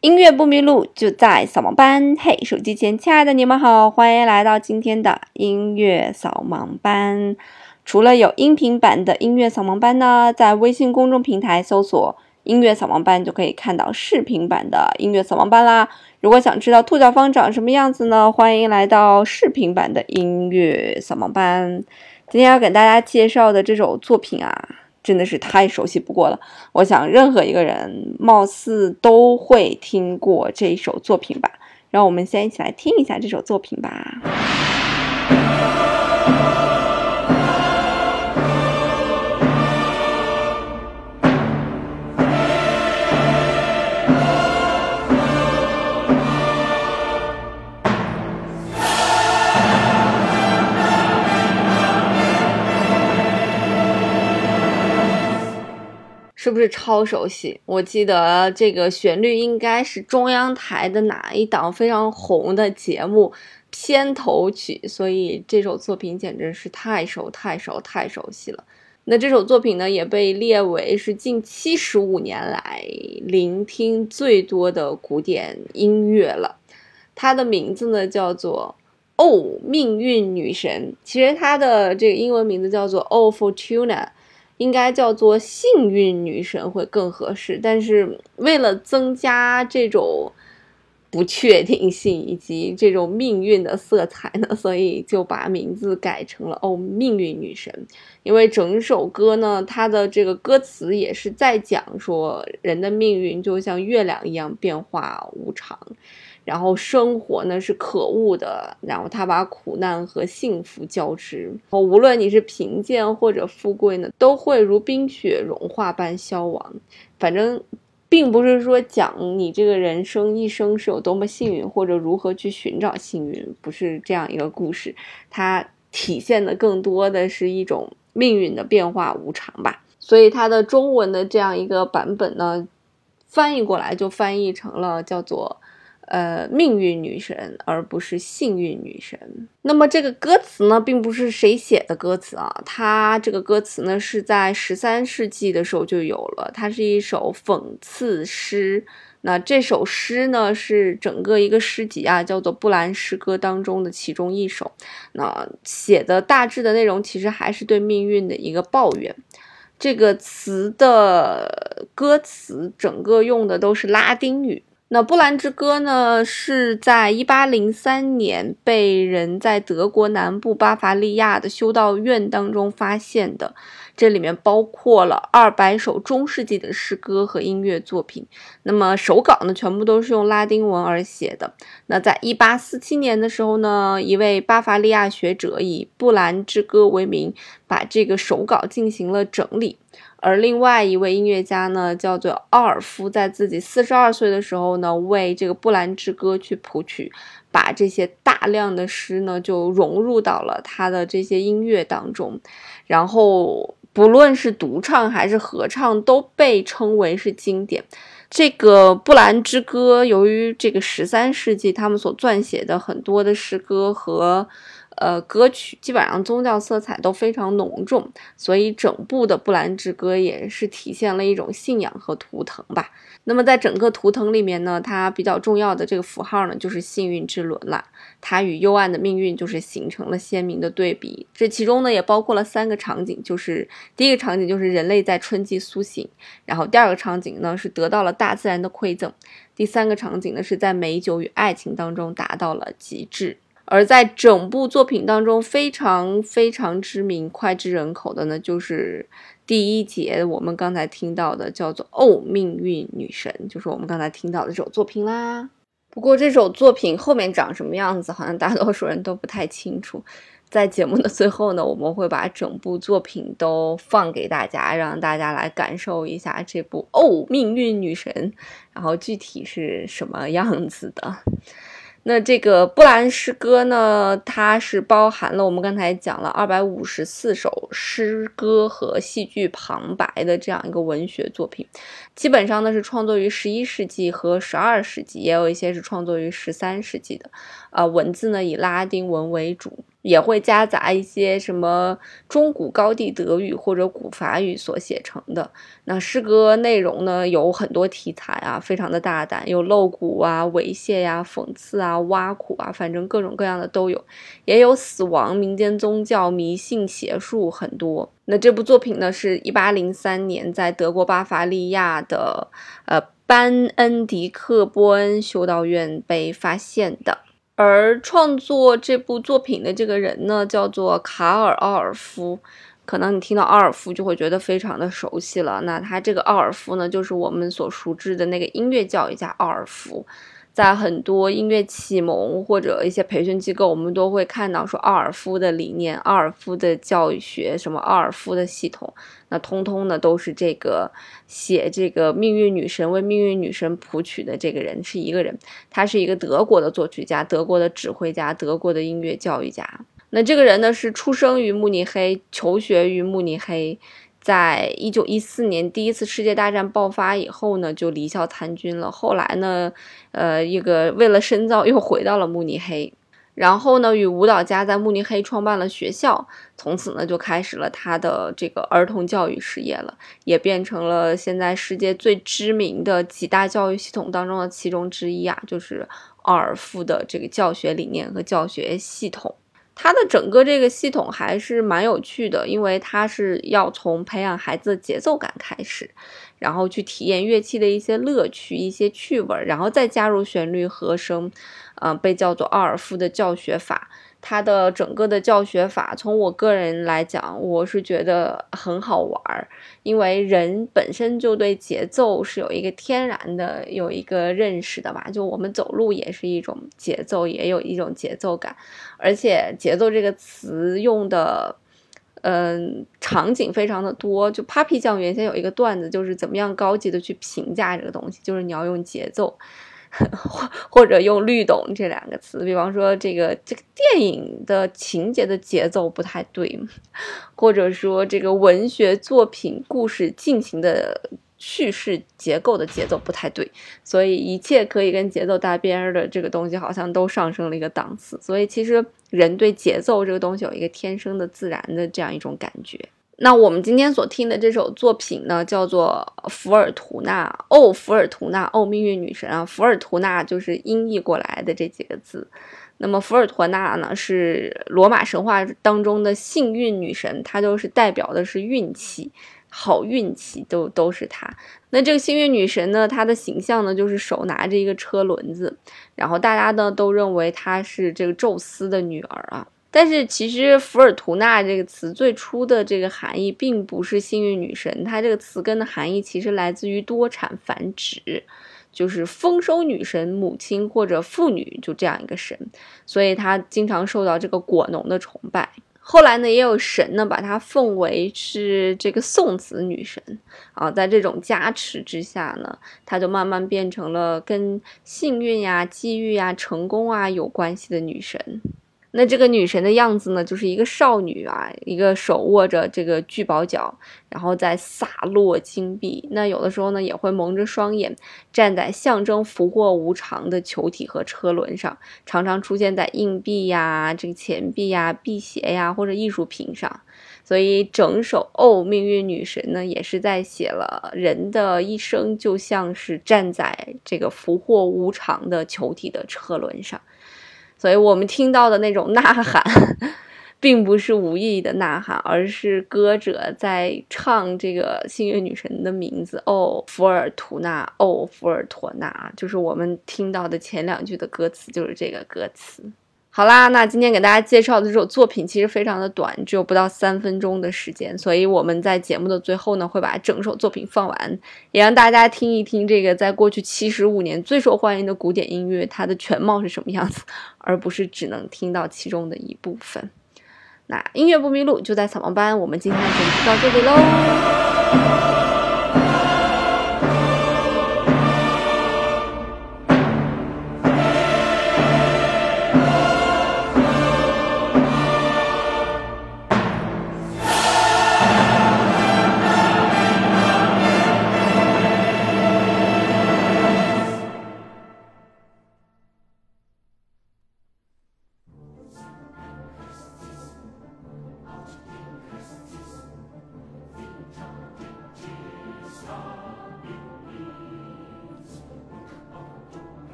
音乐不迷路，就在扫盲班。嘿，手机前亲爱的你们好，欢迎来到今天的音乐扫盲班。除了有音频版的音乐扫盲班呢，在微信公众平台搜索“音乐扫盲班”就可以看到视频版的音乐扫盲班啦。如果想知道兔小芳长什么样子呢，欢迎来到视频版的音乐扫盲班。今天要给大家介绍的这首作品啊。真的是太熟悉不过了，我想任何一个人貌似都会听过这首作品吧。让我们先一起来听一下这首作品吧。不是超熟悉？我记得这个旋律应该是中央台的哪一档非常红的节目片头曲，所以这首作品简直是太熟、太熟、太熟悉了。那这首作品呢，也被列为是近七十五年来聆听最多的古典音乐了。它的名字呢叫做《哦，命运女神》，其实它的这个英文名字叫做《O Fortuna》。应该叫做幸运女神会更合适，但是为了增加这种不确定性以及这种命运的色彩呢，所以就把名字改成了哦命运女神。因为整首歌呢，它的这个歌词也是在讲说人的命运就像月亮一样变化无常。然后生活呢是可恶的，然后他把苦难和幸福交织，哦无论你是贫贱或者富贵呢，都会如冰雪融化般消亡。反正，并不是说讲你这个人生一生是有多么幸运，或者如何去寻找幸运，不是这样一个故事。它体现的更多的是一种命运的变化无常吧。所以它的中文的这样一个版本呢，翻译过来就翻译成了叫做。呃，命运女神，而不是幸运女神。那么这个歌词呢，并不是谁写的歌词啊，它这个歌词呢是在十三世纪的时候就有了，它是一首讽刺诗。那这首诗呢，是整个一个诗集啊，叫做《布兰诗歌》当中的其中一首。那写的大致的内容，其实还是对命运的一个抱怨。这个词的歌词，整个用的都是拉丁语。那《布兰之歌》呢，是在一八零三年被人在德国南部巴伐利亚的修道院当中发现的。这里面包括了二百首中世纪的诗歌和音乐作品。那么手稿呢，全部都是用拉丁文而写的。那在一八四七年的时候呢，一位巴伐利亚学者以《布兰之歌》为名，把这个手稿进行了整理。而另外一位音乐家呢，叫做奥尔夫，在自己四十二岁的时候呢，为这个《布兰之歌》去谱曲，把这些大量的诗呢，就融入到了他的这些音乐当中。然后，不论是独唱还是合唱，都被称为是经典。这个《布兰之歌》，由于这个十三世纪他们所撰写的很多的诗歌和。呃，歌曲基本上宗教色彩都非常浓重，所以整部的《布兰之歌》也是体现了一种信仰和图腾吧。那么在整个图腾里面呢，它比较重要的这个符号呢，就是幸运之轮了。它与幽暗的命运就是形成了鲜明的对比。这其中呢，也包括了三个场景，就是第一个场景就是人类在春季苏醒，然后第二个场景呢是得到了大自然的馈赠，第三个场景呢是在美酒与爱情当中达到了极致。而在整部作品当中，非常非常知名、脍炙人口的呢，就是第一节我们刚才听到的，叫做《哦，命运女神》，就是我们刚才听到的这首作品啦。不过这首作品后面长什么样子，好像大多数人都不太清楚。在节目的最后呢，我们会把整部作品都放给大家，让大家来感受一下这部《哦，命运女神》，然后具体是什么样子的。那这个布兰诗歌呢，它是包含了我们刚才讲了二百五十四首诗歌和戏剧旁白的这样一个文学作品，基本上呢是创作于十一世纪和十二世纪，也有一些是创作于十三世纪的。啊，文字呢以拉丁文为主，也会夹杂一些什么中古高地德语或者古法语所写成的。那诗歌内容呢，有很多题材啊，非常的大胆，有露骨啊、猥亵呀、讽刺啊、挖苦啊，反正各种各样的都有。也有死亡、民间宗教、迷信、邪术很多。那这部作品呢，是一八零三年在德国巴伐利亚的呃班恩迪克波恩修道院被发现的。而创作这部作品的这个人呢，叫做卡尔奥尔夫。可能你听到奥尔夫就会觉得非常的熟悉了。那他这个奥尔夫呢，就是我们所熟知的那个音乐教育家奥尔夫。在很多音乐启蒙或者一些培训机构，我们都会看到说奥尔夫的理念、奥尔夫的教育学、什么奥尔夫的系统，那通通呢都是这个写这个命运女神为命运女神谱曲的这个人是一个人，他是一个德国的作曲家、德国的指挥家、德国的音乐教育家。那这个人呢是出生于慕尼黑，求学于慕尼黑。在一九一四年第一次世界大战爆发以后呢，就离校参军了。后来呢，呃，一个为了深造又回到了慕尼黑，然后呢，与舞蹈家在慕尼黑创办了学校，从此呢就开始了他的这个儿童教育事业了，也变成了现在世界最知名的几大教育系统当中的其中之一啊，就是奥尔夫的这个教学理念和教学系统。它的整个这个系统还是蛮有趣的，因为它是要从培养孩子的节奏感开始，然后去体验乐器的一些乐趣、一些趣味，然后再加入旋律、和声，嗯，被叫做奥尔夫的教学法。它的整个的教学法，从我个人来讲，我是觉得很好玩儿，因为人本身就对节奏是有一个天然的有一个认识的吧，就我们走路也是一种节奏，也有一种节奏感，而且节奏这个词用的，嗯，场景非常的多。就 Papi 酱原先有一个段子，就是怎么样高级的去评价这个东西，就是你要用节奏。或 或者用“律动”这两个词，比方说这个这个电影的情节的节奏不太对，或者说这个文学作品故事进行的叙事结构的节奏不太对，所以一切可以跟节奏搭边儿的这个东西好像都上升了一个档次。所以其实人对节奏这个东西有一个天生的自然的这样一种感觉。那我们今天所听的这首作品呢，叫做《福尔图娜》哦，福尔图娜哦，命运女神啊，福尔图娜就是音译过来的这几个字。那么福尔图娜呢，是罗马神话当中的幸运女神，她就是代表的是运气，好运气都都是她。那这个幸运女神呢，她的形象呢，就是手拿着一个车轮子，然后大家呢都认为她是这个宙斯的女儿啊。但是其实“福尔图娜”这个词最初的这个含义并不是幸运女神，它这个词根的含义其实来自于多产繁殖，就是丰收女神母亲或者妇女就这样一个神，所以她经常受到这个果农的崇拜。后来呢，也有神呢把她奉为是这个送子女神啊，在这种加持之下呢，她就慢慢变成了跟幸运呀、机遇呀、成功啊有关系的女神。那这个女神的样子呢，就是一个少女啊，一个手握着这个聚宝角，然后在洒落金币。那有的时候呢，也会蒙着双眼，站在象征福祸无常的球体和车轮上，常常出现在硬币呀、这个钱币呀、辟邪呀或者艺术品上。所以整首《哦，命运女神》呢，也是在写了人的一生就像是站在这个福祸无常的球体的车轮上。所以我们听到的那种呐喊，并不是无意义的呐喊，而是歌者在唱这个幸运女神的名字哦，福尔图纳，哦，福尔托娜，就是我们听到的前两句的歌词，就是这个歌词。好啦，那今天给大家介绍的这首作品其实非常的短，只有不到三分钟的时间，所以我们在节目的最后呢，会把整首作品放完，也让大家听一听这个在过去七十五年最受欢迎的古典音乐它的全貌是什么样子，而不是只能听到其中的一部分。那音乐不迷路就在草帽班，我们今天的节目就到这里喽。